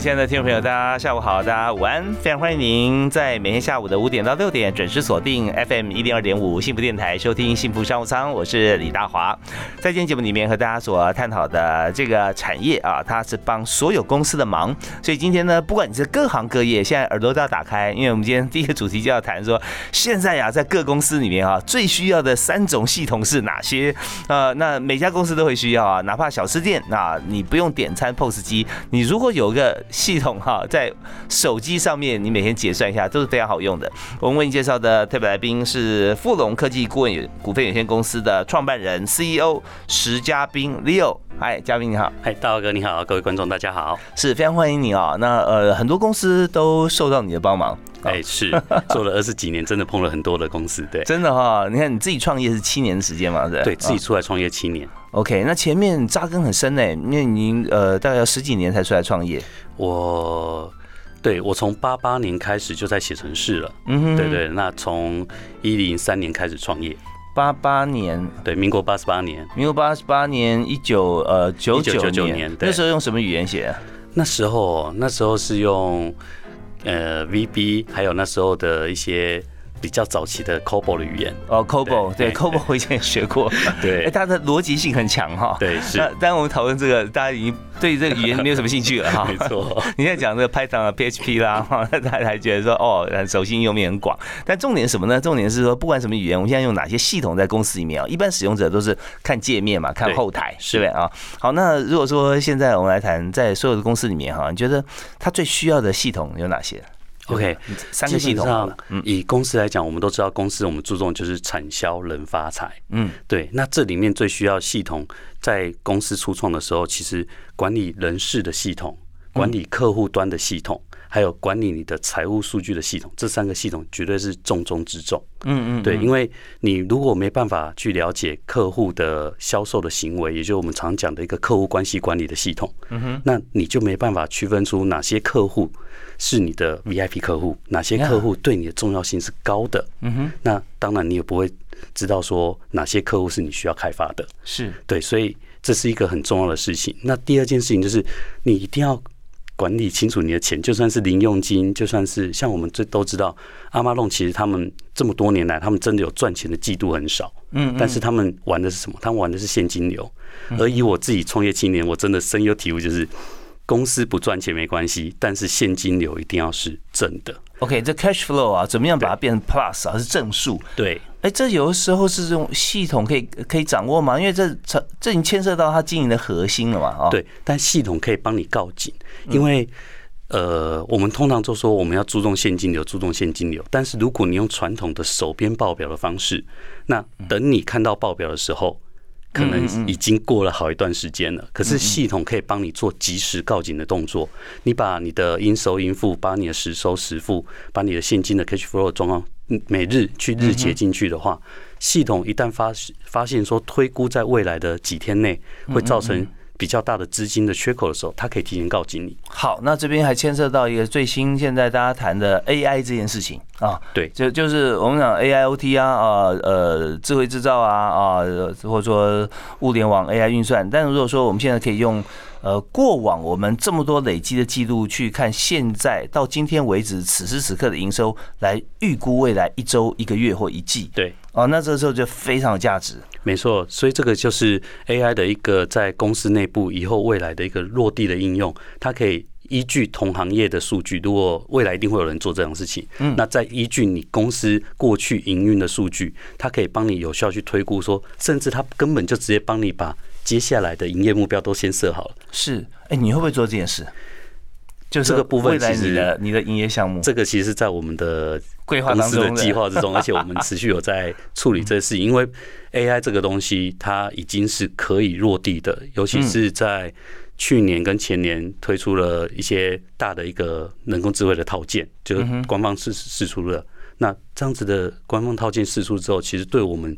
亲爱的听众朋友，大家下午好，大家午安，非常欢迎您在每天下午的五点到六点准时锁定 FM 一零二点五幸福电台收听幸福商务舱，我是李大华。在今天节目里面和大家所探讨的这个产业啊，它是帮所有公司的忙，所以今天呢，不管你是各行各业，现在耳朵都要打开，因为我们今天第一个主题就要谈说，现在呀，在各公司里面啊，最需要的三种系统是哪些？呃，那每家公司都会需要啊，哪怕小吃店啊，你不用点餐 POS 机，你如果有个系统哈，在手机上面你每天结算一下都是非常好用的。我们为你介绍的特别来宾是富隆科技顾问股份有限公司的创办人 CEO 石嘉宾 Leo。嗨，嘉宾你好。嗨，大哥你好，各位观众大家好，是非常欢迎你哦。那呃，很多公司都受到你的帮忙。哎，是做了二十几年，真的碰了很多的公司。对，真的哈。你看你自己创业是七年的时间嘛？对，对自己出来创业七年。OK，那前面扎根很深呢，因为您呃大概要十几年才出来创业。我对我从八八年开始就在写程式了，嗯哼，对对。那从一零三年开始创业，八八年，对，民国八十八年，民国八十八年一九呃九九九年，那时候用什么语言写？啊那时候那时候是用呃 VB，还有那时候的一些。比较早期的 COBOL 的语言哦，COBOL 对 COBOL 我以前也学过，对，哎，它的逻辑性很强哈，对是。那当然我们讨论这个，大家已经对这个语言没有什么兴趣了哈，没错。你现在讲这个 Python 啊、PHP 啦，哈，大家还觉得说哦，很熟悉，应用面很广。但重点是什么呢？重点是说，不管什么语言，我们现在用哪些系统在公司里面啊，一般使用者都是看界面嘛，看后台，是不是啊？好，那如果说现在我们来谈，在所有的公司里面哈，你觉得它最需要的系统有哪些？OK，三个系统。以公司来讲，我们都知道公司我们注重就是产销人发财。嗯，对。那这里面最需要系统，在公司初创的时候，其实管理人事的系统，管理客户端的系统。还有管理你的财务数据的系统，这三个系统绝对是重中之重。嗯嗯，对，因为你如果没办法去了解客户的销售的行为，也就是我们常讲的一个客户关系管理的系统，嗯哼，那你就没办法区分出哪些客户是你的 VIP 客户，哪些客户对你的重要性是高的。嗯哼，那当然你也不会知道说哪些客户是你需要开发的。是对，所以这是一个很重要的事情。那第二件事情就是你一定要。管理清楚你的钱，就算是零用金，就算是像我们这都知道，阿妈弄其实他们这么多年来，他们真的有赚钱的季度很少，嗯，但是他们玩的是什么？他们玩的是现金流。而以我自己创业青年，我真的深有体悟，就是公司不赚钱没关系，但是现金流一定要是正的。OK，这 cash flow 啊，怎么样把它变成 plus 啊？是正数？对。哎，这有的时候是这种系统可以可以掌握吗？因为这这这已经牵涉到它经营的核心了嘛？啊，对。但系统可以帮你告警，因为呃，我们通常就说我们要注重现金流，注重现金流。但是如果你用传统的手编报表的方式，那等你看到报表的时候。可能已经过了好一段时间了，可是系统可以帮你做及时告警的动作。你把你的应收应付，把你的实收实付，把你的现金的 cash flow 状况每日去日结进去的话，系统一旦发发现说推估在未来的几天内会造成。比较大的资金的缺口的时候，他可以提前告警你。好，那这边还牵涉到一个最新现在大家谈的 AI 这件事情啊。对，就就是我们讲 AIoT 啊啊呃智慧制造啊啊或者说物联网 AI 运算。但如果说我们现在可以用呃过往我们这么多累积的记录去看现在到今天为止此时此刻的营收来预估未来一周一个月或一季。对。哦，那这个时候就非常有价值。没错，所以这个就是 AI 的一个在公司内部以后未来的一个落地的应用。它可以依据同行业的数据，如果未来一定会有人做这种事情，嗯，那再依据你公司过去营运的数据，它可以帮你有效去推估，说甚至它根本就直接帮你把接下来的营业目标都先设好了。是，哎，你会不会做这件事？就是这个部分未来其实你的你的营业项目这个其实是在我们的规划公司的当中计划之中，而且我们持续有在处理这个事情，因为 AI 这个东西它已经是可以落地的，尤其是在去年跟前年推出了一些大的一个人工智慧的套件，就是官方试试出了。那这样子的官方套件试出之后，其实对我们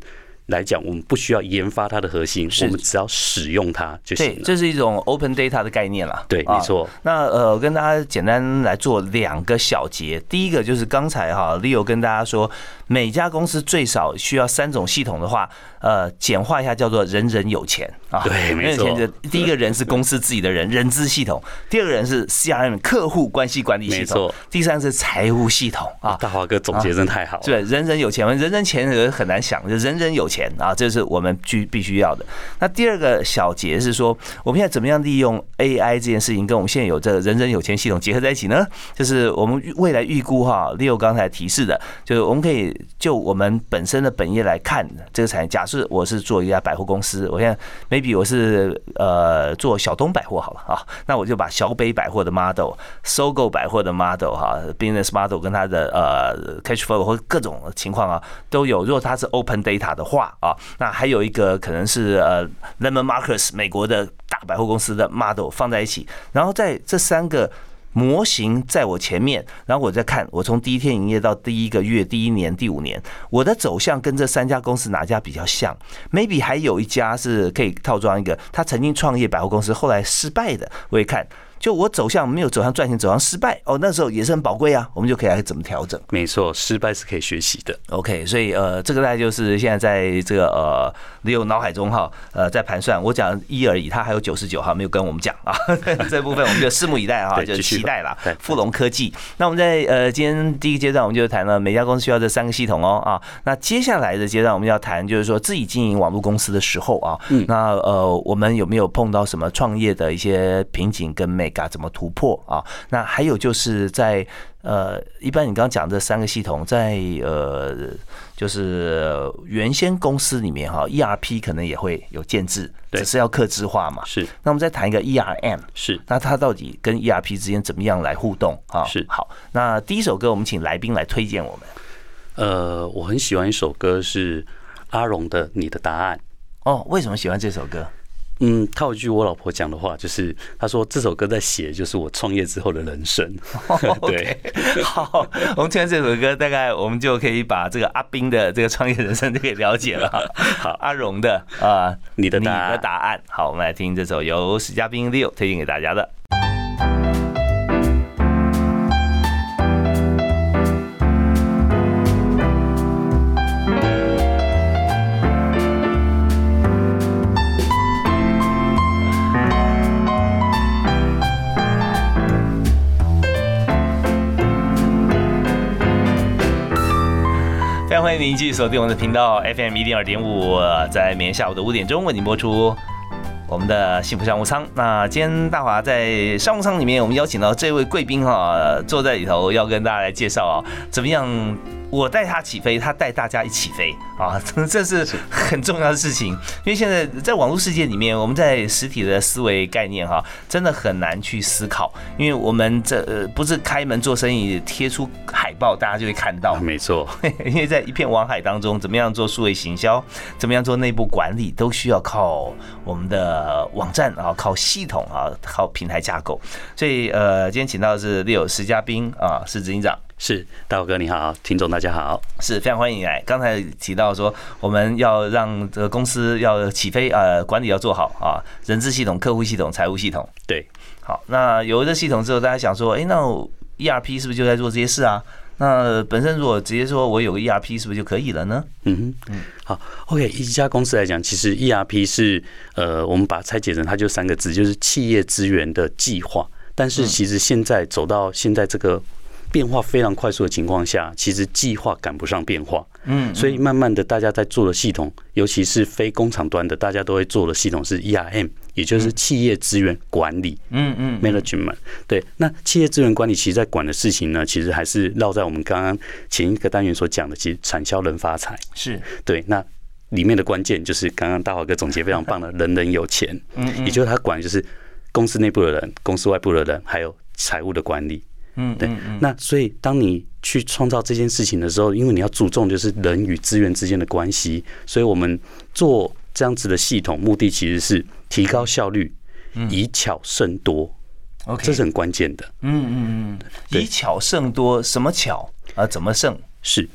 来讲，我们不需要研发它的核心，我们只要使用它就行对，了。这是一种 open data 的概念啦。对，啊没错。那呃，我跟大家简单来做两个小结。第一个就是刚才哈，Leo 跟大家说，每家公司最少需要三种系统的话，呃，简化一下叫做人人有钱啊。对人人有没错第一个人是公司自己的人，人资系统；第二个人是 CRM 客户关系管理系统第三是财务系统啊。大华哥总结真的太好了。对，人人有钱，人人钱人很难想，就人人有钱钱啊，这是我们必必须要的。那第二个小节是说，我们现在怎么样利用 AI 这件事情跟我们现在有这个人人有钱系统结合在一起呢？就是我们未来预估哈，Leo 刚才提示的，就是我们可以就我们本身的本业来看这个产业。假设我是做一家百货公司，我现在 maybe 我是呃做小东百货好了啊，那我就把小北百货的 model、搜购百货的 model 哈、business model 跟它的呃 cash flow 或各种情况啊都有。如果它是 open data 的话啊，那还有一个可能是呃 Lemon Marcus 美国的大百货公司的 model 放在一起，然后在这三个。模型在我前面，然后我再看，我从第一天营业到第一个月、第一年、第五年，我的走向跟这三家公司哪家比较像？maybe 还有一家是可以套装一个，他曾经创业百货公司，后来失败的，我也看。就我走向没有走向赚钱，走向失败哦，那时候也是很宝贵啊，我们就可以来怎么调整。没错，失败是可以学习的。OK，所以呃，这个大概就是现在在这个呃 Leo 脑海中哈，呃，在盘算。我讲一而已，他还有九十九哈没有跟我们讲啊，这部分我们就拭目以待哈，就期待啦对。富隆科技，那我们在呃今天第一个阶段，我们就谈了每家公司需要这三个系统哦啊。那接下来的阶段，我们要谈就是说自己经营网络公司的时候啊，嗯那呃我们有没有碰到什么创业的一些瓶颈跟 mega 怎么突破啊？那还有就是在呃，一般你刚刚讲这三个系统，在呃，就是原先公司里面哈，ERP 可能也会有建制，对只是要客制化嘛。是那我们再谈一个 ERM，是，那它到底跟 ERP 之间怎么样来互动啊？是好，那第一首歌我们请来宾来推荐我们。呃，我很喜欢一首歌是阿荣的《你的答案》。哦，为什么喜欢这首歌？嗯，套一句我老婆讲的话，就是她说这首歌在写就是我创业之后的人生。对，好，我们听完这首歌，大概我们就可以把这个阿斌的这个创业人生就可以了解了。好，阿荣的啊，你你的答案的答案。好，我们来听这首由史嘉宾 Leo 推荐给大家的。非常欢迎您继续锁定我们的频道 FM 一零二点五，在每天下午的五点钟为您播出我们的幸福商务舱。那今天大华在商务舱里面，我们邀请到这位贵宾哈，坐在里头要跟大家来介绍啊，怎么样我带他起飞，他带大家一起飞啊，这是很重要的事情。因为现在在网络世界里面，我们在实体的思维概念哈，真的很难去思考，因为我们这呃不是开门做生意贴出海报，大家就会看到。没错，因为在一片网海当中，怎么样做数位行销，怎么样做内部管理，都需要靠我们的网站啊，靠系统啊，靠平台架构。所以呃，今天请到的是六石嘉宾啊，是执行长。是大伙哥你好，听众大家好，是非常欢迎你来。刚才提到说，我们要让这个公司要起飞，呃，管理要做好啊，人资系统、客户系统、财务系统。对，好，那有了这系统之后，大家想说，哎，那 ERP 是不是就在做这些事啊？那本身如果直接说我有个 ERP 是不是就可以了呢？嗯哼，嗯，好，OK，一家公司来讲，其实 ERP 是呃，我们把它拆解成它就三个字，就是企业资源的计划。但是其实现在走到现在这个变化非常快速的情况下，其实计划赶不上变化。嗯，所以慢慢的，大家在做的系统，尤其是非工厂端的，大家都会做的系统是 ERM，也就是企业资源管理。嗯嗯 management 对，那企业资源管理其实在管的事情呢，其实还是绕在我们刚刚前一个单元所讲的，其实产销人发财。是，对，那里面的关键就是刚刚大华哥总结非常棒的，人人有钱，嗯也就是他管就是公司内部的人、公司外部的人，还有财务的管理。嗯，对。那所以当你去创造这件事情的时候，因为你要注重就是人与资源之间的关系，所以我们做这样子的系统，目的其实是提高效率，以巧胜多。OK，这是很关键的。嗯嗯嗯，以巧胜多，什么巧啊？怎么胜？是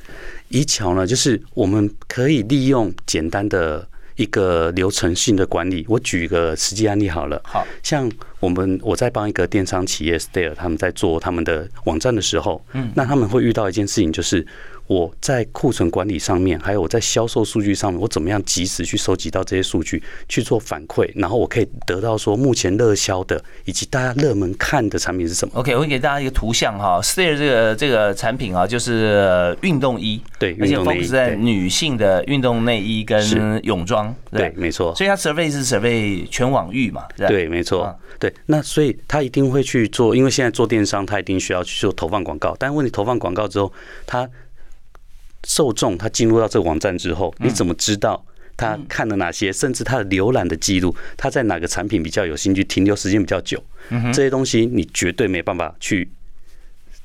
以巧呢？就是我们可以利用简单的。一个流程性的管理，我举一个实际案例好了。好，像我们我在帮一个电商企业 Stare 他们在做他们的网站的时候，嗯，那他们会遇到一件事情，就是。我在库存管理上面，还有我在销售数据上面，我怎么样及时去收集到这些数据去做反馈，然后我可以得到说目前热销的以及大家热门看的产品是什么？OK，我给大家一个图像哈，Stair 这个这个产品啊，就是运动衣，对，而且 focus 在女性的运动内衣跟泳装，对，没错。所以它 survey 是 survey 全网域嘛？对，没错。对，那所以他一定会去做，因为现在做电商，他一定需要去做投放广告。但问题投放广告之后，他受众他进入到这个网站之后，你怎么知道他看了哪些？甚至他的浏览的记录，他在哪个产品比较有兴趣，停留时间比较久？这些东西你绝对没办法去。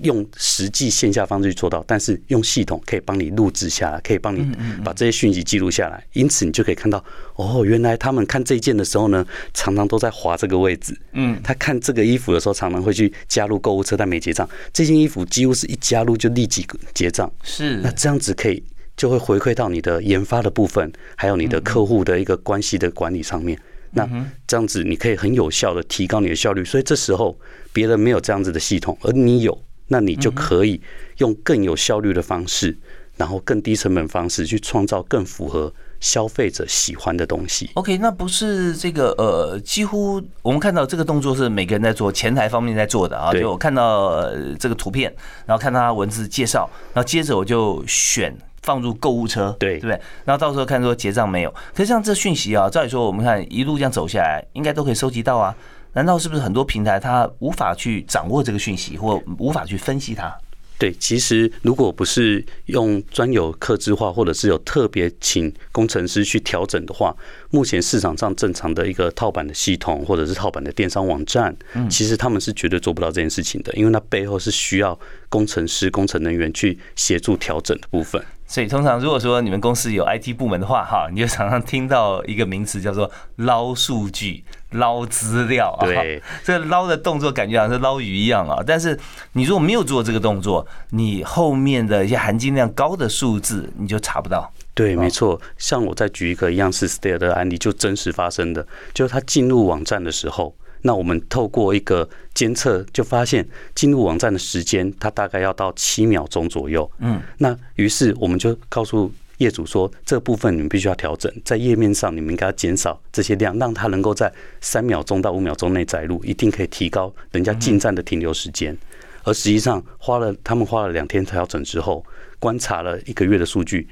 用实际线下方式去做到，但是用系统可以帮你录制下来，可以帮你把这些讯息记录下来，因此你就可以看到，哦，原来他们看这一件的时候呢，常常都在划这个位置。嗯，他看这个衣服的时候，常常会去加入购物车，但没结账。这件衣服几乎是一加入就立即结账。是，那这样子可以就会回馈到你的研发的部分，还有你的客户的一个关系的管理上面。那这样子你可以很有效的提高你的效率。所以这时候别人没有这样子的系统，而你有。那你就可以用更有效率的方式，然后更低成本方式去创造更符合消费者喜欢的东西。OK，那不是这个呃，几乎我们看到这个动作是每个人在做，前台方面在做的啊。就我看到这个图片，然后看到他文字介绍，然后接着我就选放入购物车，对对不对？然后到时候看说结账没有，可是像这讯息啊，照理说我们看一路这样走下来，应该都可以收集到啊。难道是不是很多平台它无法去掌握这个讯息，或无法去分析它？对，其实如果不是用专有客制化，或者是有特别请工程师去调整的话，目前市场上正常的一个套版的系统，或者是套版的电商网站，其实他们是绝对做不到这件事情的，因为那背后是需要工程师、工程人员去协助调整的部分。所以通常如果说你们公司有 IT 部门的话，哈，你就常常听到一个名词叫做捞数据、捞资料啊。对，这捞的动作感觉好像是捞鱼一样啊。但是你如果没有做这个动作，你后面的一些含金量高的数字你就查不到。对，没错。像我再举一个一样是 Stare 的案例，就真实发生的，就是他进入网站的时候。那我们透过一个监测，就发现进入网站的时间，它大概要到七秒钟左右。嗯，那于是我们就告诉业主说，这部分你们必须要调整，在页面上你们应该减少这些量，让它能够在三秒钟到五秒钟内载入，一定可以提高人家进站的停留时间。而实际上花了他们花了两天调整之后，观察了一个月的数据，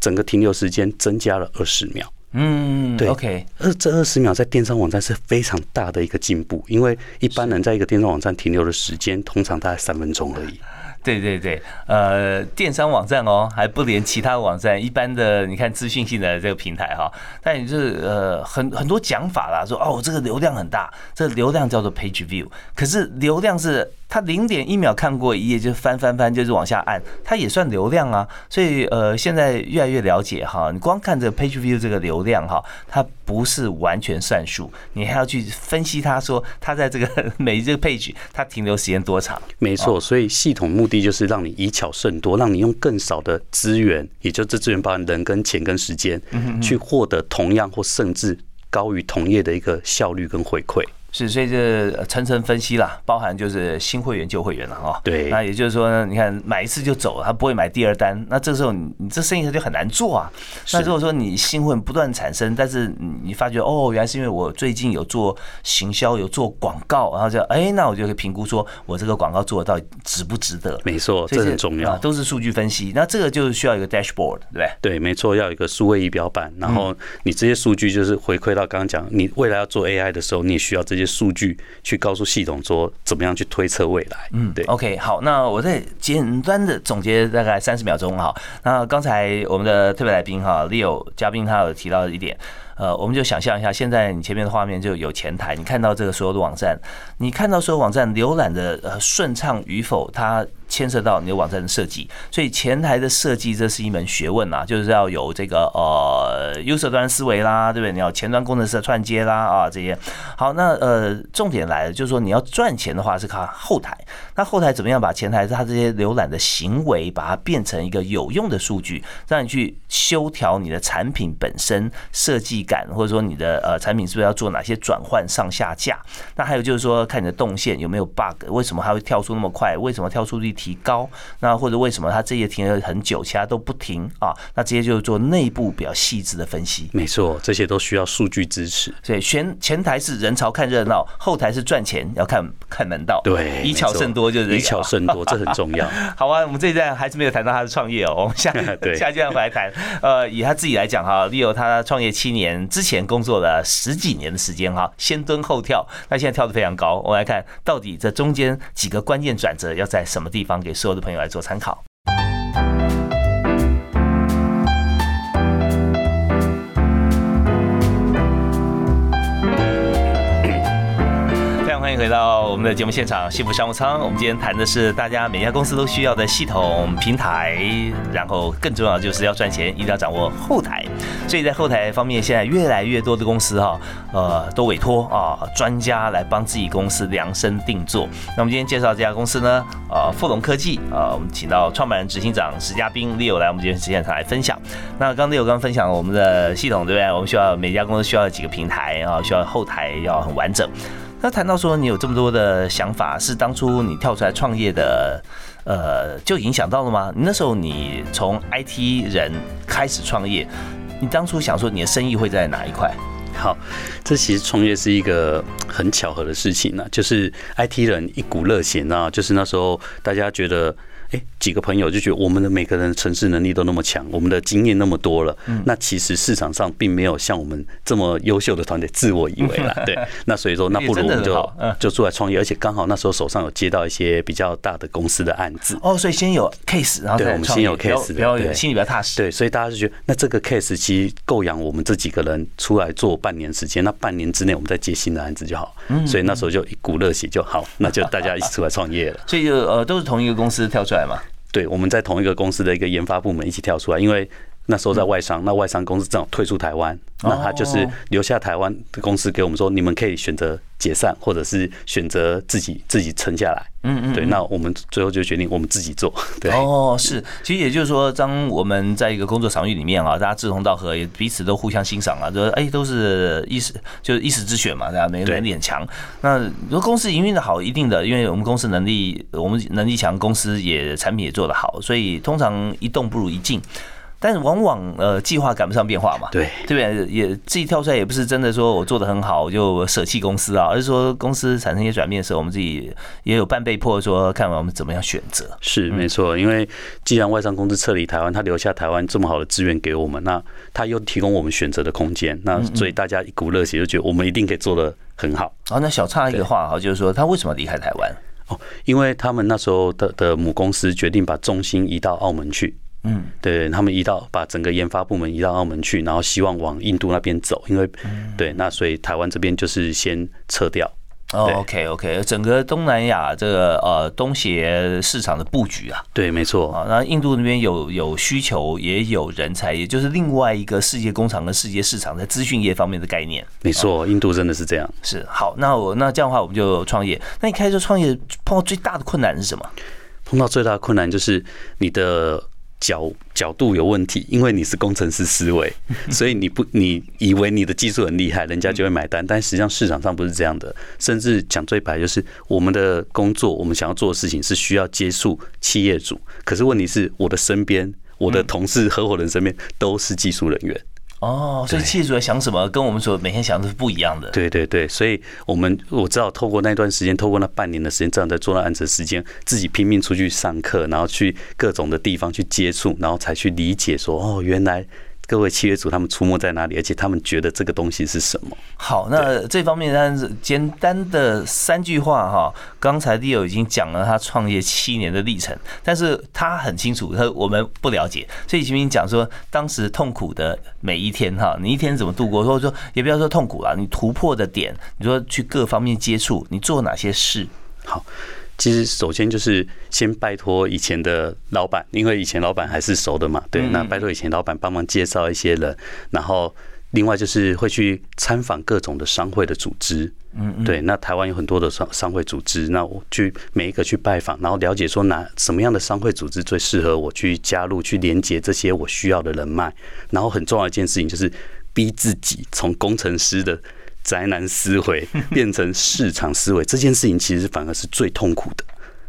整个停留时间增加了二十秒。嗯，对，OK，二这二十秒在电商网站是非常大的一个进步，因为一般人在一个电商网站停留的时间通常大概三分钟而已。对对对，呃，电商网站哦，还不连其他网站，一般的你看资讯性的这个平台哈，但你是呃很很多讲法啦，说哦这个流量很大，这个流量叫做 page view，可是流量是。它零点一秒看过一页就翻翻翻，就是往下按，它也算流量啊。所以呃，现在越来越了解哈，你光看这个 page view 这个流量哈，它不是完全算数，你还要去分析它，说它在这个 每一个 page 它停留时间多长。没错，所以系统目的就是让你以巧胜多，让你用更少的资源，也就这资源包含人跟钱跟时间，去获得同样或甚至高于同业的一个效率跟回馈。是，所以这层层分析啦，包含就是新会员旧会员了哈。对。那也就是说呢，你看买一次就走了，他不会买第二单，那这时候你你这生意他就很难做啊。那如果说你新会员不断产生，但是你发觉哦，原来是因为我最近有做行销，有做广告，然后就哎，那我就可以评估说我这个广告做的到底值不值得。没错，这很重要，都是数据分析。那这个就是需要一个 dashboard，对不对？对，没错，要有一个数位仪表板，然后你这些数据就是回馈到刚刚讲，你未来要做 AI 的时候，你也需要这些数据。去告诉系统说怎么样去推测未来。嗯，对。OK，好，那我再简单的总结大概三十秒钟哈。那刚才我们的特别来宾哈，Leo 嘉宾他有提到一点。呃，我们就想象一下，现在你前面的画面就有前台，你看到这个所有的网站，你看到所有网站浏览的呃顺畅与否，它。牵涉到你的网站的设计，所以前台的设计这是一门学问啊，就是要有这个呃 user 端思维啦，对不对？你要前端工程师的串接啦啊这些。好，那呃重点来了，就是说你要赚钱的话是靠后台，那后台怎么样把前台它这些浏览的行为把它变成一个有用的数据，让你去修调你的产品本身设计感，或者说你的呃产品是不是要做哪些转换上下架？那还有就是说看你的动线有没有 bug，为什么它会跳出那么快？为什么跳出率？提高，那或者为什么它这些停了很久，其他都不停啊？那这些就是做内部比较细致的分析。没错，这些都需要数据支持。所以前前台是人潮看热闹，后台是赚钱要看看门道。对，以巧胜多就是以巧胜多，这很重要。好啊，我们这一站还是没有谈到他的创业哦。我们下 下一站回来谈。呃，以他自己来讲哈，Leo 他创业七年之前工作了十几年的时间哈，先蹲后跳，那现在跳得非常高。我们来看到底这中间几个关键转折要在什么地方？给所有的朋友来做参考。回到我们的节目现场，幸福商务舱。我们今天谈的是大家每家公司都需要的系统平台，然后更重要就是要赚钱，一定要掌握后台。所以在后台方面，现在越来越多的公司哈，呃，都委托啊专家来帮自己公司量身定做。那我们今天介绍这家公司呢，呃，富隆科技啊，我们请到创办人、执行长石嘉宾 Leo 来我们今天现场来分享。那刚 Leo 刚分享我们的系统，对不对？我们需要每家公司需要几个平台啊，需要后台要很完整。那谈到说你有这么多的想法，是当初你跳出来创业的，呃，就影响到了吗？那时候你从 IT 人开始创业，你当初想说你的生意会在哪一块？好，这其实创业是一个很巧合的事情呢，就是 IT 人一股热血啊，就是那时候大家觉得。哎，几个朋友就觉得我们的每个人城市能力都那么强，我们的经验那么多了，嗯那其实市场上并没有像我们这么优秀的团队，自我以为啦。对，那所以说，那不如我们就就出来创业，而且刚好那时候手上有接到一些比较大的公司的案子。哦，所以先有 case，然后对，我们先有 case，比较心里比较踏实。对，所以大家就觉得，那这个 case 其实够养我们这几个人出来做半年时间，那半年之内我们再接新的案子就好。嗯所以那时候就一股热血就好，那就大家一起出来创业了。所以就呃，都是同一个公司跳出来嘛。对，我们在同一个公司的一个研发部门一起跳出来，因为那时候在外商，那外商公司正好退出台湾，那他就是留下台湾的公司给我们说，你们可以选择。解散，或者是选择自己自己撑下来，嗯嗯，对，那我们最后就决定我们自己做，对。哦，是，其实也就是说，当我们在一个工作场域里面啊，大家志同道合，也彼此都互相欣赏啊，就哎，都是一时就是一时之选嘛，大家每个人很强。那如果公司营运的好，一定的，因为我们公司能力，我们能力强，公司也产品也做得好，所以通常一动不如一静。但是往往呃计划赶不上变化嘛，对对不对？也自己跳出来也不是真的说我做的很好我就舍弃公司啊，而是说公司产生一些转变的时候，我们自己也有半被迫说看我们怎么样选择。是没错，因为既然外商公司撤离台湾，他留下台湾这么好的资源给我们，那他又提供我们选择的空间，那所以大家一股热血就觉得我们一定可以做的很好。哦，那小插一个话哈，就是说他为什么离开台湾？哦，因为他们那时候的的母公司决定把重心移到澳门去。嗯，对他们移到把整个研发部门移到澳门去，然后希望往印度那边走，因为对那所以台湾这边就是先撤掉。哦，OK OK，整个东南亚这个呃东协市场的布局啊，对，没错啊。那印度那边有有需求，也有人才，也就是另外一个世界工厂跟世界市场在资讯业方面的概念。没错，印度真的是这样。是好，那我那这样的话，我们就创业。那你开始创业碰到最大的困难是什么？碰到最大的困难就是你的。角角度有问题，因为你是工程师思维，所以你不你以为你的技术很厉害，人家就会买单，但实际上市场上不是这样的。甚至讲最白，就是我们的工作，我们想要做的事情是需要接触企业主，可是问题是我的身边，我的同事、合伙人身边都是技术人员。哦，所以企业主在想什么，跟我们所每天想的是不一样的。对对对，所以我们我知道，透过那段时间，透过那半年的时间，这样在做那案子的时间，自己拼命出去上课，然后去各种的地方去接触，然后才去理解说，哦，原来各位企业主他们出没在哪里，而且他们觉得这个东西是什么。好，那这方面但是简单的三句话哈。刚才 Leo 已经讲了他创业七年的历程，但是他很清楚，他我们不了解，所以请你讲说当时痛苦的每一天哈，你一天怎么度过？或者说也不要说痛苦了，你突破的点，你说去各方面接触，你做哪些事？好。其实首先就是先拜托以前的老板，因为以前老板还是熟的嘛，对，那拜托以前老板帮忙介绍一些人，然后另外就是会去参访各种的商会的组织，嗯，对，那台湾有很多的商商会组织，那我去每一个去拜访，然后了解说哪什么样的商会组织最适合我去加入，去连接这些我需要的人脉，然后很重要一件事情就是逼自己从工程师的。宅男思维 变成市场思维，这件事情其实反而是最痛苦的。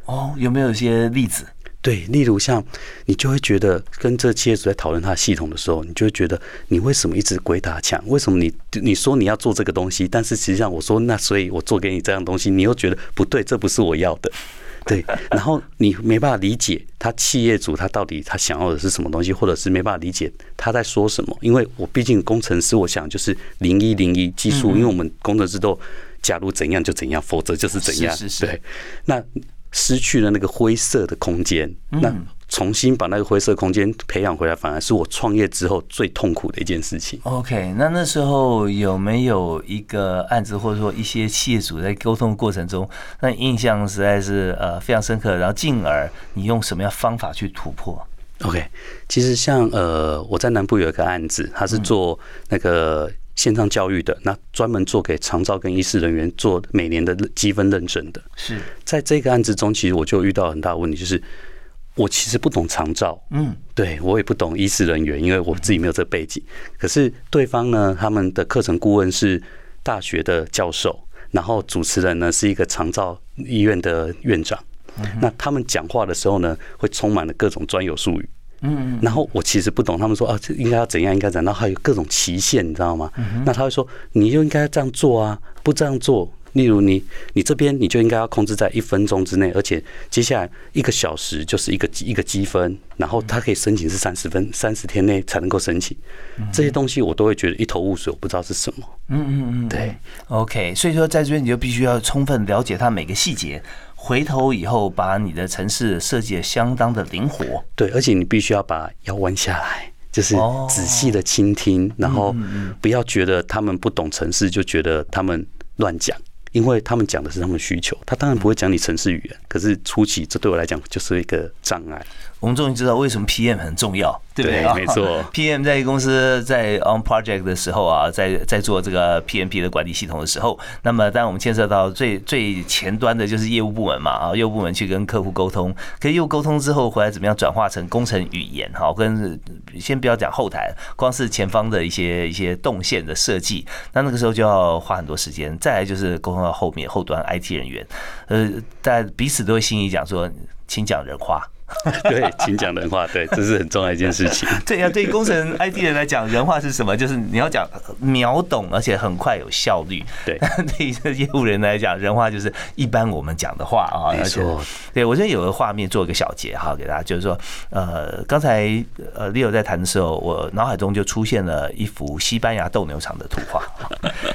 哦，有没有一些例子？对，例如像你就会觉得跟这企业主在讨论他的系统的时候，你就会觉得你为什么一直鬼打墙？为什么你你说你要做这个东西，但是实际上我说那所以我做给你这样东西，你又觉得不对，这不是我要的。对，然后你没办法理解他企业主他到底他想要的是什么东西，或者是没办法理解他在说什么。因为我毕竟工程师，我想就是零一零一技术，因为我们工程师都假如怎样就怎样，否则就是怎样。对，那失去了那个灰色的空间，那。重新把那个灰色空间培养回来，反而是我创业之后最痛苦的一件事情。OK，那那时候有没有一个案子，或者说一些企业主在沟通过程中，那印象实在是呃非常深刻，然后进而你用什么样方法去突破？OK，其实像呃我在南部有一个案子，他是做那个线上教育的，那专门做给长照跟医师人员做每年的积分认证的。是在这个案子中，其实我就遇到很大的问题，就是。我其实不懂长照，嗯，对我也不懂医师人员，因为我自己没有这背景。可是对方呢，他们的课程顾问是大学的教授，然后主持人呢是一个长照医院的院长。那他们讲话的时候呢，会充满了各种专有术语，嗯，然后我其实不懂，他们说啊，这应该要怎样，应该怎样，然后还有各种期限，你知道吗？那他会说，你就应该这样做啊，不这样做。例如你，你这边你就应该要控制在一分钟之内，而且接下来一个小时就是一个一个积分，然后他可以申请是三十分，三十天内才能够申请。这些东西我都会觉得一头雾水，我不知道是什么。嗯嗯嗯，对，OK，所以说在这边你就必须要充分了解它每个细节，回头以后把你的城市设计的相当的灵活。对，而且你必须要把腰弯下来，就是仔细的倾听，然后不要觉得他们不懂城市，就觉得他们乱讲。因为他们讲的是他们需求，他当然不会讲你城市语言。可是初期，这对我来讲就是一个障碍。我们终于知道为什么 PM 很重要，对不对？没错。PM 在公司在 on project 的时候啊，在在做这个 PMP 的管理系统的时候，那么当然我们牵涉到最最前端的就是业务部门嘛啊，业务部门去跟客户沟通，可业务沟通之后回来怎么样转化成工程语言？哈，跟先不要讲后台，光是前方的一些一些动线的设计，那那个时候就要花很多时间。再来就是沟通到后面后端 IT 人员，呃，但彼此都会心里讲说，请讲人话。对，请讲人话，对，这是很重要一件事情。对呀，对工程 IT 人来讲，人话是什么？就是你要讲秒懂，而且很快有效率。对，对于这业务人来讲，人话就是一般我们讲的话啊。没错。对我觉得有个画面，做一个小结哈，给大家，就是说，呃，刚才呃 Leo 在谈的时候，我脑海中就出现了一幅西班牙斗牛场的图画，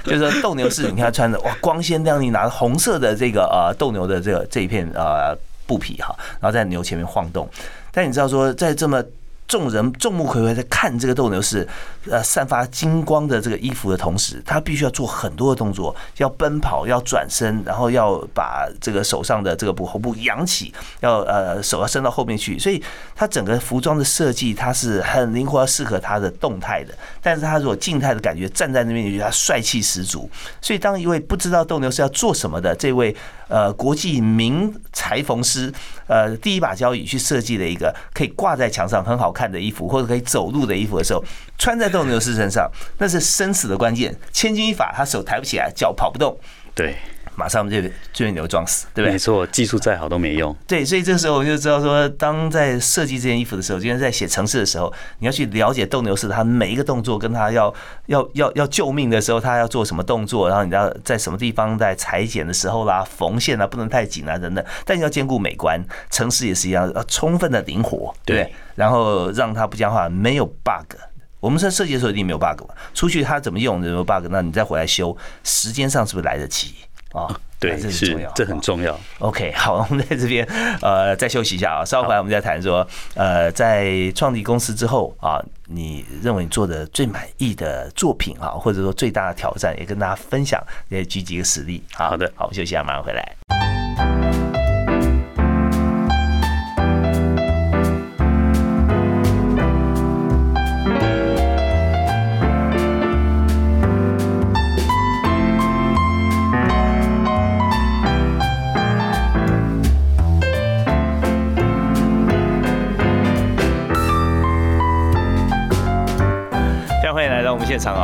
就是说斗牛士，你看穿的哇，光鲜亮丽，拿着红色的这个呃斗牛的这个这一片呃。布匹哈，然后在牛前面晃动，但你知道说，在这么。众人众目睽睽在看这个斗牛士，呃，散发金光的这个衣服的同时，他必须要做很多的动作，要奔跑，要转身，然后要把这个手上的这个布红布扬起，要呃手要伸到后面去，所以他整个服装的设计，它是很灵活，适合他的动态的。但是他如果静态的感觉，站在那边就觉得他帅气十足。所以当一位不知道斗牛是要做什么的这位呃国际名裁缝师，呃第一把交椅去设计的一个可以挂在墙上很好。看的衣服或者可以走路的衣服的时候，穿在斗牛士身上，那是生死的关键。千钧一发，他手抬不起来，脚跑不动，对，马上就就被牛撞死，对不对？没错，技术再好都没用。对，所以这个时候我就知道说，当在设计这件衣服的时候，今天在写城市的时候，你要去了解斗牛士他每一个动作，跟他要要要要救命的时候，他要做什么动作，然后你要在什么地方在裁剪的时候啦，缝线啊，不能太紧啊等等。但要兼顾美观，城市也是一样，要充分的灵活，对。然后让它不僵化，没有 bug，我们在设计的时候一定没有 bug 嘛，出去他怎么用有没有 bug，那你再回来修，时间上是不是来得及啊？对，是这很重要。OK，好，我们在这边呃再休息一下啊，稍后回来我们再谈说呃在创立公司之后啊，你认为你做的最满意的作品啊，或者说最大的挑战，也跟大家分享，也举几个实例。好的，好，我们休息一下，马上回来。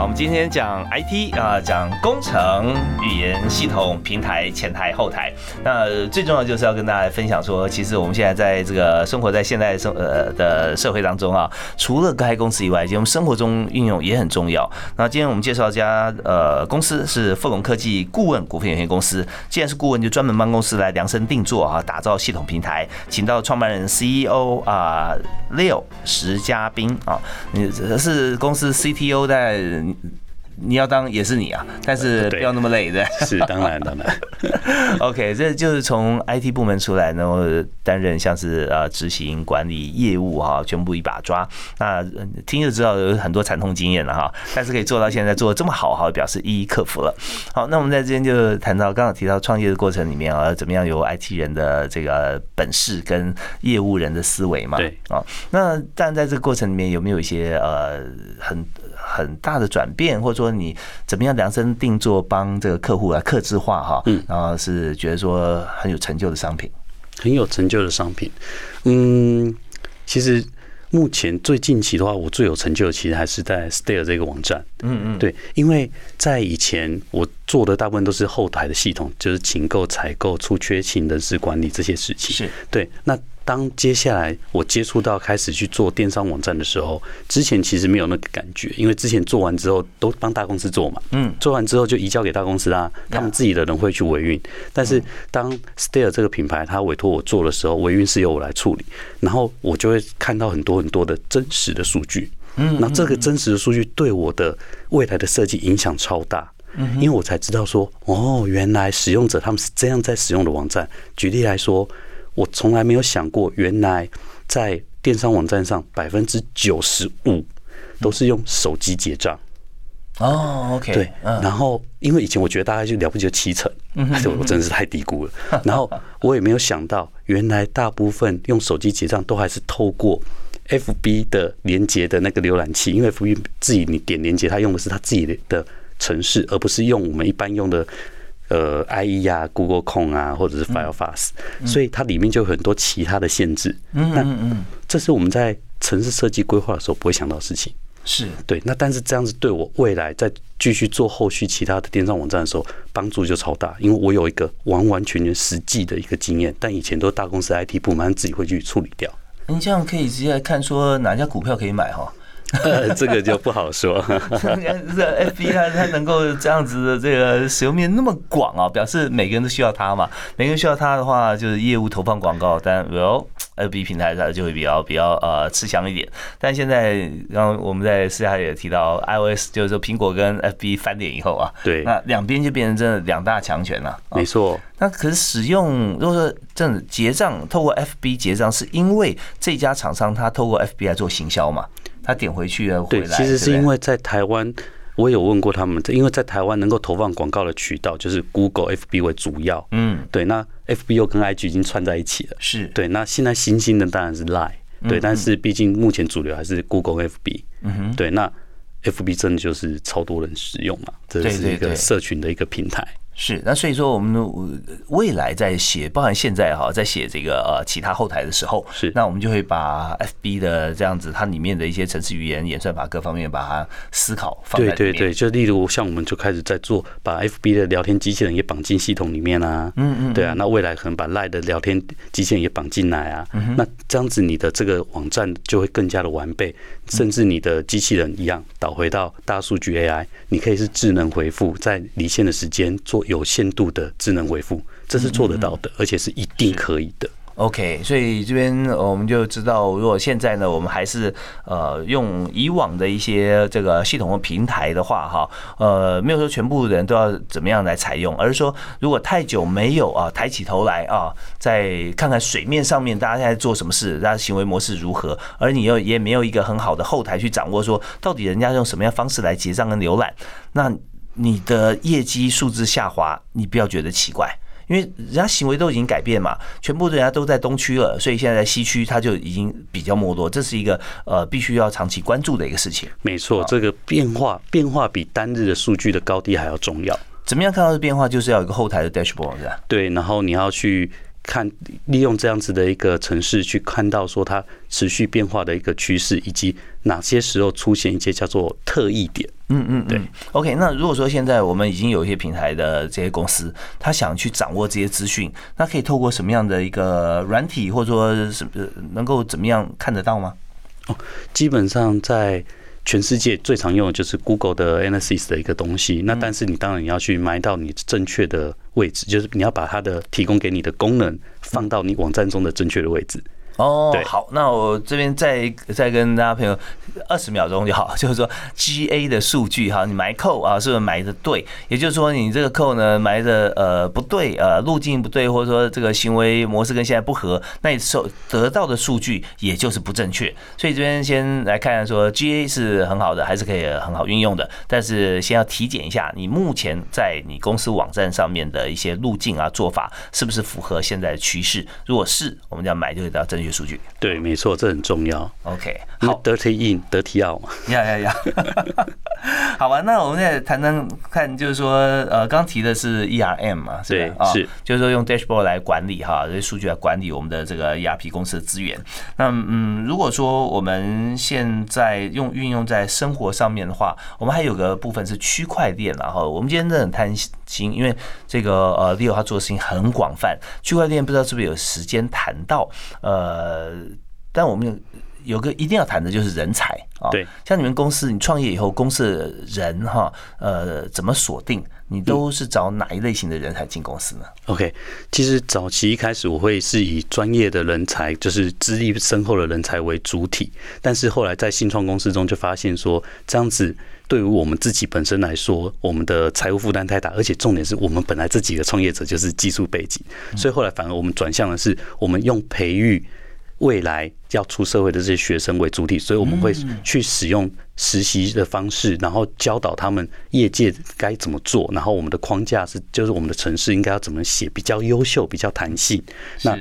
我们今天讲 IT 啊，讲工程语言系统平台前台后台。那最重要就是要跟大家分享说，其实我们现在在这个生活在现代生呃的社会当中啊，除了该公司以外，其实我们生活中运用也很重要。那今天我们介绍一家呃公司是富隆科技顾问股份有限公司。既然是顾问，就专门帮公司来量身定做啊，打造系统平台，请到创办人 CEO 啊 Leo 石嘉宾啊，你是公司 CTO 在。嗯。你要当也是你啊，但是不要那么累的。是当然当然。OK，这就是从 IT 部门出来，然后担任像是呃执行管理业务哈，全部一把抓。那听就知道有很多惨痛经验了哈，但是可以做到现在做的这么好哈，表示一一克服了。好，那我们在这边就谈到刚刚提到创业的过程里面啊，怎么样有 IT 人的这个本事跟业务人的思维嘛？对啊。那但在这个过程里面有没有一些呃很很大的转变，或者说你怎么样量身定做帮这个客户来克制化哈？嗯，然后是觉得说很有成就的商品，很有成就的商品。嗯，其实目前最近期的话，我最有成就的其实还是在 Stare 这个网站。嗯嗯，对，因为在以前我做的大部分都是后台的系统，就是请购、采购、出缺勤、人事管理这些事情。是对那。当接下来我接触到开始去做电商网站的时候，之前其实没有那个感觉，因为之前做完之后都帮大公司做嘛，嗯，做完之后就移交给大公司啦，他们自己的人会去维运。但是当 Stare 这个品牌他委托我做的时候，维运是由我来处理，然后我就会看到很多很多的真实的数据，嗯，那这个真实的数据对我的未来的设计影响超大，嗯，因为我才知道说，哦，原来使用者他们是这样在使用的网站。举例来说。我从来没有想过，原来在电商网站上，百分之九十五都是用手机结账。哦，OK，对，然后因为以前我觉得大概就了不起就七成，我真的是太低估了。然后我也没有想到，原来大部分用手机结账都还是透过 FB 的连接的那个浏览器，因为 FB 自己你点连接，它用的是它自己的的城市，而不是用我们一般用的。呃，IE 啊，Google 控啊，或者是 Firefox，所以它里面就有很多其他的限制。嗯嗯嗯，这是我们在城市设计规划的时候不会想到的事情。是对，那但是这样子对我未来在继续做后续其他的电商网站的时候，帮助就超大，因为我有一个完完全全实际的一个经验。但以前都是大公司 IT 部门自己会去处理掉。你这样可以直接来看说哪家股票可以买哈。这个就不好说。这 F B 它它能够这样子的这个使用面那么广啊，表示每个人都需要它嘛。每个人需要它的话，就是业务投放广告，但 Well F B 平台它就会比较比较呃吃香一点。但现在刚刚我们在私下也提到 I O S，就是说苹果跟 F B 翻脸以后啊，对，那两边就变成真的两大强权了。没错。那可是使用如果说这样结账，透过 F B 结账，是因为这家厂商他透过 F B 来做行销嘛？他点回去了，对，其实是因为在台湾，我有问过他们，因为在台湾能够投放广告的渠道就是 Google、FB 为主要，嗯，对，那 FB 又跟 IG 已经串在一起了，是。对，那现在新兴的当然是 Line，对，但是毕竟目前主流还是 Google、FB，嗯哼，对，那 FB 真的就是超多人使用嘛，这是一个社群的一个平台。是，那所以说我们未来在写，包含现在哈，在写这个呃其他后台的时候，是，那我们就会把 FB 的这样子，它里面的一些程式语言、演算法各方面，把它思考放在对对对，就例如像我们就开始在做，把 FB 的聊天机器人也绑进系统里面啊，嗯嗯，对啊，那未来可能把 Line 的聊天机器人也绑进来啊，那这样子你的这个网站就会更加的完备，甚至你的机器人一样导回到大数据 AI，你可以是智能回复，在离线的时间做。有限度的智能回复，这是做得到的，而且是一定可以的。OK，所以这边我们就知道，如果现在呢，我们还是呃用以往的一些这个系统和平台的话，哈，呃，没有说全部人都要怎么样来采用，而是说如果太久没有啊抬起头来啊，再看看水面上面大家现在做什么事，大家行为模式如何，而你又也没有一个很好的后台去掌握，说到底人家用什么样方式来结账跟浏览，那你的业绩数字下滑，你不要觉得奇怪。因为人家行为都已经改变嘛，全部人家都在东区了，所以现在在西区它就已经比较没落，这是一个呃必须要长期关注的一个事情。没错，这个变化变化比单日的数据的高低还要重要。怎么样看到的变化？就是要有一个后台的 dashboard 是吧？对，然后你要去。看，利用这样子的一个城市去看到说它持续变化的一个趋势，以及哪些时候出现一些叫做特异点。嗯嗯，对。OK，那如果说现在我们已经有一些平台的这些公司，他想去掌握这些资讯，那可以透过什么样的一个软体，或者说什么能够怎么样看得到吗？哦，基本上在。全世界最常用的就是 Google 的 Analysis 的一个东西，那但是你当然你要去埋到你正确的位置，就是你要把它的提供给你的功能放到你网站中的正确的位置。哦，好，那我这边再再跟大家朋友二十秒钟就好，就是说 GA 的数据哈，你埋扣啊，是不是埋的对？也就是说你这个扣呢埋的呃不对，呃路径不对，或者说这个行为模式跟现在不合，那你收得到的数据也就是不正确。所以这边先来看说 GA 是很好的，还是可以很好运用的，但是先要体检一下你目前在你公司网站上面的一些路径啊做法是不是符合现在的趋势？如果是，我们就要买就会得到正。学数据对，没错，这很重要。OK，好，dirty in，得体 out 嘛。呀呀呀，好吧，那我们再谈谈看，就是说，呃，刚提的是 ERM 嘛，是吧，是，就是说用 dashboard 来管理哈，这些数据来管理我们的这个 ERP 公司的资源。那嗯，如果说我们现在用运用在生活上面的话，我们还有个部分是区块链，然后我们今天真的很贪心，因为这个呃，Leo 他做的事情很广泛，区块链不知道是不是有时间谈到，呃，但我们有有个一定要谈的就是人才啊。对，像你们公司，你创业以后，公司的人哈，呃，怎么锁定？你都是找哪一类型的人才进公司呢？OK，其实早期一开始我会是以专业的人才，就是资历深厚的人才为主体，但是后来在新创公司中就发现说，这样子对于我们自己本身来说，我们的财务负担太大，而且重点是我们本来自己的创业者就是技术背景，所以后来反而我们转向的是，我们用培育。未来要出社会的这些学生为主体，所以我们会去使用实习的方式，然后教导他们业界该怎么做。然后我们的框架是，就是我们的城市应该要怎么写，比较优秀，比较弹性。那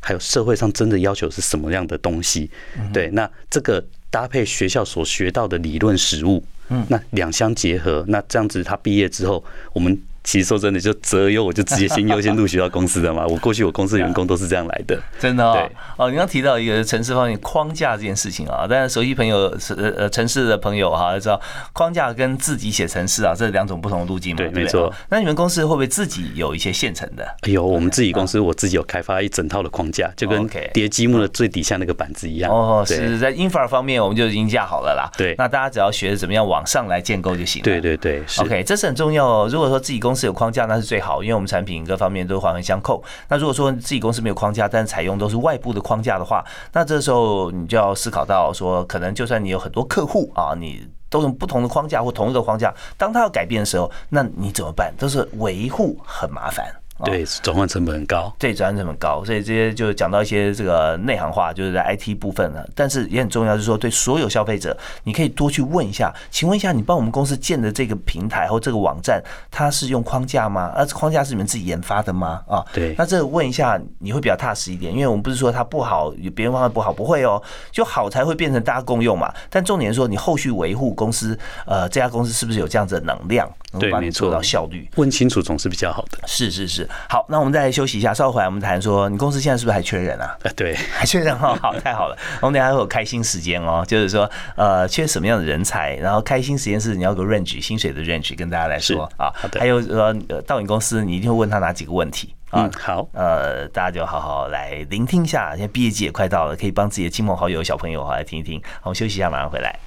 还有社会上真的要求是什么样的东西？对，那这个搭配学校所学到的理论实务，嗯，那两相结合，那这样子他毕业之后，我们。其实说真的，就择优，我就直接先优先录取到公司的嘛。我过去我公司员工都是这样来的，真的哦。哦，你刚提到一个城市方面框架这件事情啊，但是熟悉朋友是呃城市的朋友哈，知道框架跟自己写城市啊，这是两种不同的路径嘛。对，没错。那你们公司会不会自己有一些现成的？有，我们自己公司我自己有开发一整套的框架，就跟叠积木的最底下那个板子一样。哦，是在 infra 方面我们就已经架好了啦。对，那大家只要学怎么样往上来建构就行了。对对对，OK，这是很重要哦。如果说自己公司有框架，那是最好，因为我们产品各方面都环环相扣。那如果说自己公司没有框架，但采用都是外部的框架的话，那这时候你就要思考到说，可能就算你有很多客户啊，你都用不同的框架或同一个框架，当他要改变的时候，那你怎么办？都是维护很麻烦。对，转换成本很高。对，转换成本高，所以这些就讲到一些这个内行话，就是在 IT 部分了。但是也很重要，就是说对所有消费者，你可以多去问一下，请问一下，你帮我们公司建的这个平台或这个网站，它是用框架吗？而框架是你们自己研发的吗？啊，对。那这个问一下，你会比较踏实一点，因为我们不是说它不好，别人方案不好，不会哦，就好才会变成大家共用嘛。但重点是说，你后续维护公司，呃，这家公司是不是有这样子的能量，对，帮你，做到效率？问清楚总是比较好的。是是是，好，那我们再。休息一下，稍后回来我们谈说，你公司现在是不是还缺人啊？对，还缺人哦，好，太好了。我们等下会有开心时间哦，就是说，呃，缺什么样的人才？然后开心时间是你要个 range 薪水的 range 跟大家来说啊。还有呃，到你公司，你一定会问他哪几个问题啊？好，呃，大家就好好来聆听一下。现在毕业季也快到了，可以帮自己的亲朋好友、小朋友好来听一听。我们休息一下，马上回来。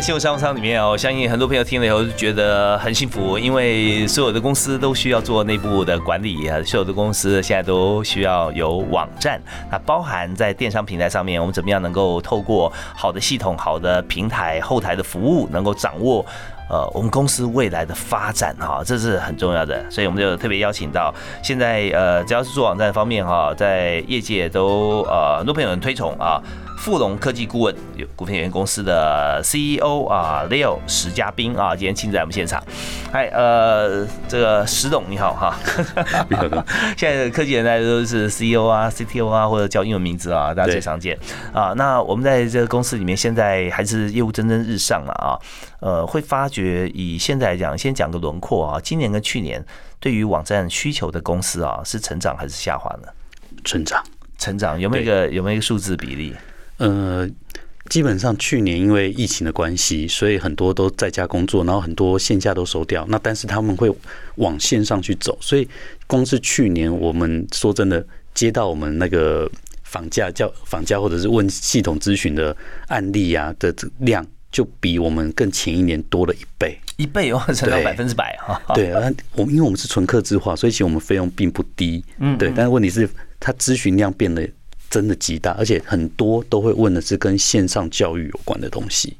在新闻商里面哦，我相信很多朋友听了以后觉得很幸福，因为所有的公司都需要做内部的管理啊，所有的公司现在都需要有网站，那包含在电商平台上面，我们怎么样能够透过好的系统、好的平台、后台的服务，能够掌握。呃，我们公司未来的发展哈，这是很重要的，所以我们就特别邀请到现在呃，只要是做网站方面哈，在业界都呃很多朋友很推崇啊。富隆科技顾问有股份有限公司的 CEO 啊，Leo 石嘉斌啊，今天亲自来我们现场。嗨，呃，这个石董你好哈。现在的科技人大家都是 CEO 啊、CTO 啊，或者叫英文名字啊，大家最常见啊。那我们在这个公司里面，现在还是业务蒸蒸日上了啊。呃，会发觉以现在来讲，先讲个轮廓啊。今年跟去年对于网站需求的公司啊，是成长还是下滑呢？成长，成长有没有一个有没有一个数字比例？呃，基本上去年因为疫情的关系，所以很多都在家工作，然后很多线下都收掉。那但是他们会往线上去走，所以光是去年我们说真的接到我们那个房价叫房价或者是问系统咨询的案例啊的量，就比我们更前一年多了一倍，一倍哦，成长百分之百哈。对啊，我们因为我们是纯客制化，所以其实我们费用并不低。嗯，对，但是问题是它咨询量变得。真的极大，而且很多都会问的是跟线上教育有关的东西。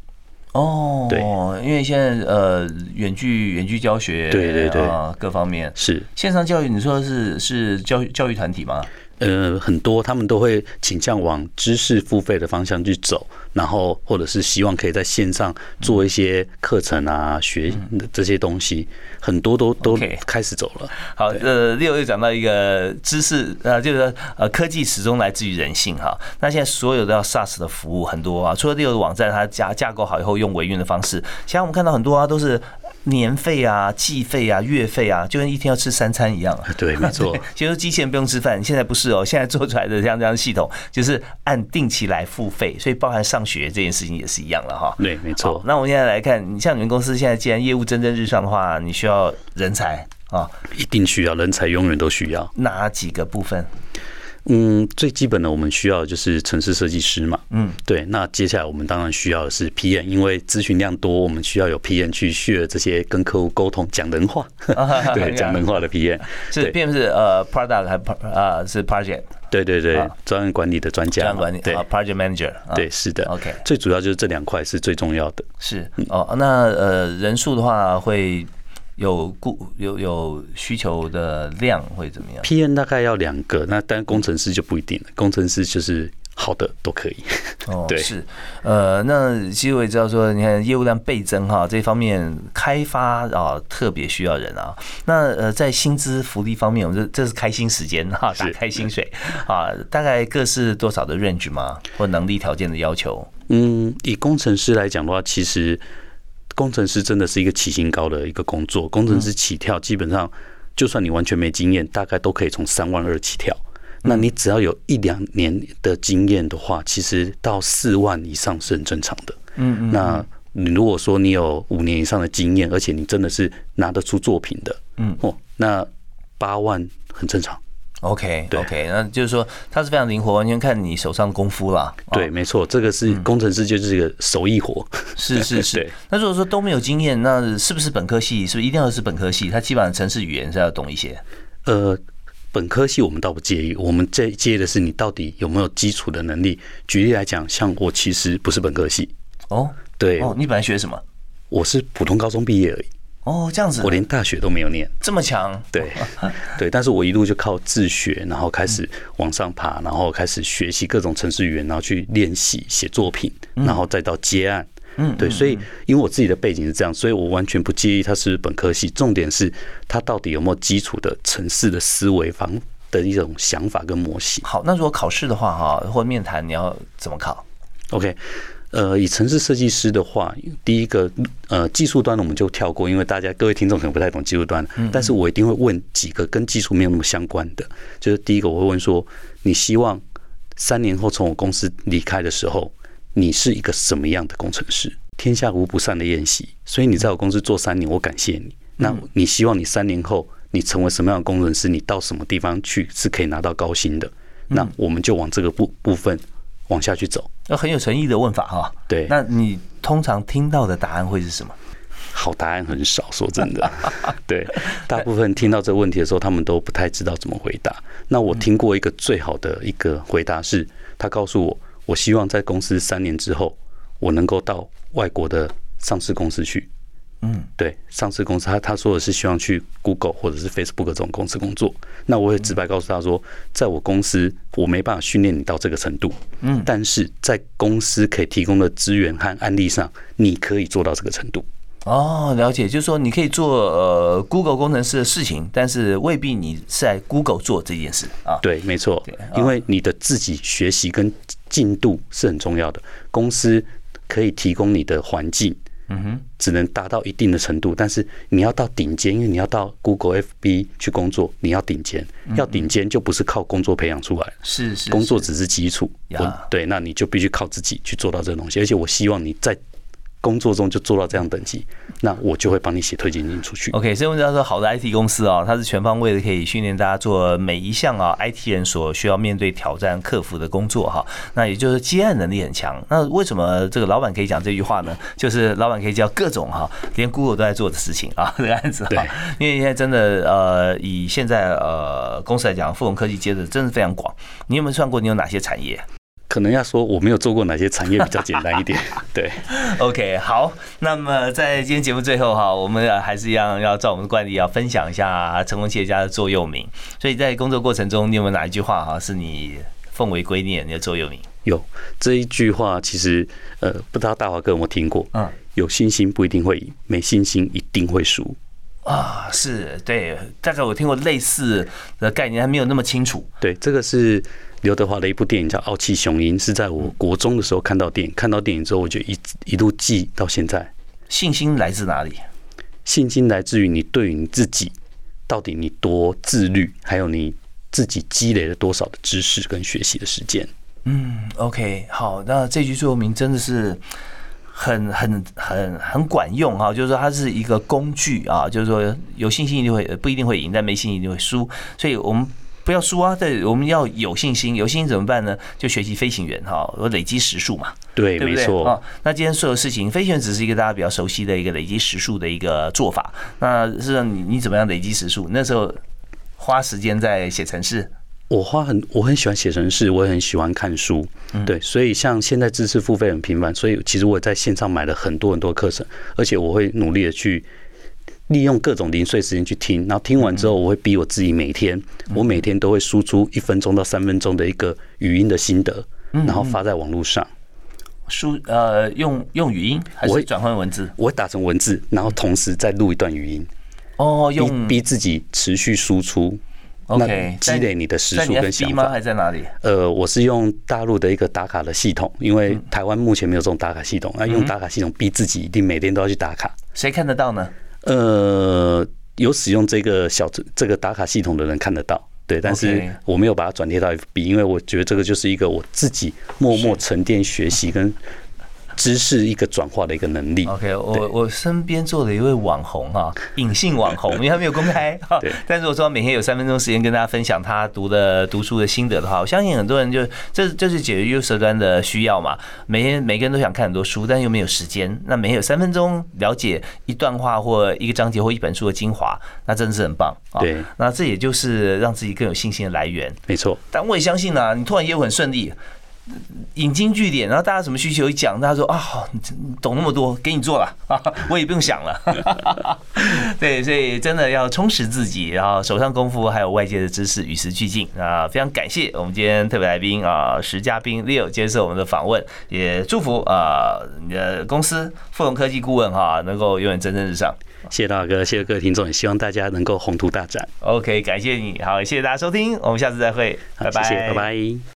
哦，对，因为现在呃，远距远距教学，对对对，各方面是线上教育。你说是是教育教育团体吗？呃，很多他们都会倾向往知识付费的方向去走，然后或者是希望可以在线上做一些课程啊，学这些东西，很多都都开始走了。好，呃，六又讲到一个知识，呃，就是说呃，科技始终来自于人性哈。那现在所有的要 SaaS 的服务很多啊，除了六的网站它架架构好以后用维运的方式，现在我们看到很多啊都是。年费啊，季费啊，月费啊，就跟一天要吃三餐一样啊。对，没错。其实机器人不用吃饭，现在不是哦。现在做出来的像这样的系统，就是按定期来付费，所以包含上学这件事情也是一样了哈。对，没错。那我们现在来看，你像你们公司现在既然业务蒸蒸日上的话，你需要人才啊，一定需要人才，永远都需要。哪几个部分？嗯，最基本的我们需要就是城市设计师嘛。嗯，对。那接下来我们当然需要的是 PM，因为咨询量多，我们需要有 PM 去 share 这些跟客户沟通讲人话。对，讲人话的 PM 是 PM 是呃 product 还呃是 project？对对对，专案管理的专家。专案管理对 project manager。对，是的。OK，最主要就是这两块是最重要的。是哦，那呃人数的话会。有顾有有需求的量会怎么样？PM 大概要两个，那但工程师就不一定了。工程师就是好的都可以。哦，对，是，呃，那其实我也知道说，你看业务量倍增哈，这方面开发啊特别需要人啊。那呃，在薪资福利方面，我们这这是开心时间哈，打开薪水啊，大概各是多少的 range 吗？或能力条件的要求？嗯，以工程师来讲的话，其实。工程师真的是一个起薪高的一个工作，工程师起跳基本上，就算你完全没经验，大概都可以从三万二起跳。那你只要有一两年的经验的话，其实到四万以上是很正常的。嗯嗯。那你如果说你有五年以上的经验，而且你真的是拿得出作品的，嗯哦，那八万很正常。OK，OK，那就是说它是非常灵活，完全看你手上功夫啦。对，没错，这个是工程师就是一个手艺活。是是是。那如果说都没有经验，那是不是本科系？是不是一定要是本科系？它基本上城市语言是要懂一些。呃，本科系我们倒不介意，我们在介意的是你到底有没有基础的能力。举例来讲，像我其实不是本科系。哦，对。哦，你本来学什么？我是普通高中毕业而已。哦，这样子，我连大学都没有念，这么强？对，对，但是我一路就靠自学，然后开始往上爬，然后开始学习各种程式语言，然后去练习写作品，然后再到接案。嗯，对，所以因为我自己的背景是这样，所以我完全不介意他是本科系，重点是他到底有没有基础的城市的思维方的一种想法跟模型。好，那如果考试的话，哈，或面谈，你要怎么考？OK。呃，以城市设计师的话，第一个呃技术端我们就跳过，因为大家各位听众可能不太懂技术端，但是我一定会问几个跟技术没有那么相关的。就是第一个，我会问说，你希望三年后从我公司离开的时候，你是一个什么样的工程师？天下无不散的宴席，所以你在我公司做三年，我感谢你。那你希望你三年后你成为什么样的工程师？你到什么地方去是可以拿到高薪的？那我们就往这个部部分。往下去走那很有诚意的问法哈。对，那你通常听到的答案会是什么？好答案很少，说真的。对，大部分听到这个问题的时候，他们都不太知道怎么回答。那我听过一个最好的一个回答是，他告诉我，我希望在公司三年之后，我能够到外国的上市公司去。嗯，对，上市公司，他他说的是希望去 Google 或者是 Facebook 这种公司工作。那我也直白告诉他说，在我公司，我没办法训练你到这个程度。嗯，但是在公司可以提供的资源和案例上，你可以做到这个程度。哦，了解，就是说你可以做呃 Google 工程师的事情，但是未必你是在 Google 做这件事啊。对，没错，因为你的自己学习跟进度是很重要的。公司可以提供你的环境。嗯哼，只能达到一定的程度，但是你要到顶尖，因为你要到 Google FB 去工作，你要顶尖，要顶尖就不是靠工作培养出来，是是，工作只是基础，对，那你就必须靠自己去做到这个东西，而且我希望你在。工作中就做到这样等级，那我就会帮你写推荐信出去。OK，所以我们要说好的 IT 公司啊，它是全方位的，可以训练大家做每一项啊 IT 人所需要面对挑战、克服的工作哈。那也就是接案能力很强。那为什么这个老板可以讲这句话呢？就是老板可以教各种哈，连 Google 都在做的事情啊，这个案子哈。因为现在真的呃，以现在呃公司来讲，富隆科技接的真的非常广。你有没有算过你有哪些产业？可能要说我没有做过哪些产业比较简单一点，对。OK，好，那么在今天节目最后哈，我们还是一样要照我们的惯例要分享一下成功企业家的座右铭。所以在工作过程中，你有没有哪一句话哈是你奉为圭臬的座右铭？有这一句话，其实呃，不知道大华哥有没有听过？嗯，有信心不一定会赢，没信心一定会输。啊，是对，大概我听过类似的概念，还没有那么清楚。对，这个是。刘德华的一部电影叫《傲气雄鹰》，是在我国中的时候看到电影，看到电影之后，我就一一路记到现在。信心来自哪里？信心来自于你对于你自己，到底你多自律，还有你自己积累了多少的知识跟学习的时间。嗯，OK，好，那这句座右铭真的是很很很很管用哈，就是说它是一个工具啊，就是说有信心一定会不一定会赢，但没信心一定会输，所以我们。不要输啊！对，我们要有信心。有信心怎么办呢？就学习飞行员哈，我累积时数嘛。对，没错啊。那今天所有事情，飞行员只是一个大家比较熟悉的一个累积时数的一个做法。那是你你怎么样累积时数？那时候花时间在写程式。我花很我很喜欢写程式，我也很喜欢看书。对，所以像现在知识付费很频繁，所以其实我在线上买了很多很多课程，而且我会努力的去。利用各种零碎时间去听，然后听完之后，我会逼我自己每天，我每天都会输出一分钟到三分钟的一个语音的心得，然后发在网络上。输呃，用用语音还是转换文字？我会打成文字，然后同时再录一段语音。哦，用逼自己持续输出，OK，积累你的时速跟想法。还在哪里？呃，我是用大陆的一个打卡的系统，因为台湾目前没有这种打卡系统，那用打卡系统逼自己一定每天都要去打卡。谁看得到呢？呃，有使用这个小这个打卡系统的人看得到，对，但是我没有把它转贴到 FB，因为我觉得这个就是一个我自己默默沉淀学习跟。知识一个转化的一个能力。OK，我我身边做的一位网红哈，隐性网红，因为他没有公开 哈。对。但是我说每天有三分钟时间跟大家分享他读的读书的心得的话，我相信很多人就这这是解决优舌端的需要嘛。每天每个人都想看很多书，但又没有时间。那每天有三分钟了解一段话或一个章节或一本书的精华，那真的是很棒啊。对。那这也就是让自己更有信心的来源。没错。但我也相信呢，你突然业务很顺利。引经据典，然后大家什么需求一讲，大家说啊，你懂那么多，给你做了啊，我也不用想了。对，所以真的要充实自己，然后手上功夫还有外界的知识与时俱进啊。非常感谢我们今天特别来宾啊，石嘉宾 Leo 接受我们的访问，也祝福啊你的公司富隆科技顾问哈能够永远蒸蒸日上。谢谢大哥，谢谢各位听众，也希望大家能够宏图大展。OK，感谢你好，谢谢大家收听，我们下次再会，拜拜，拜拜。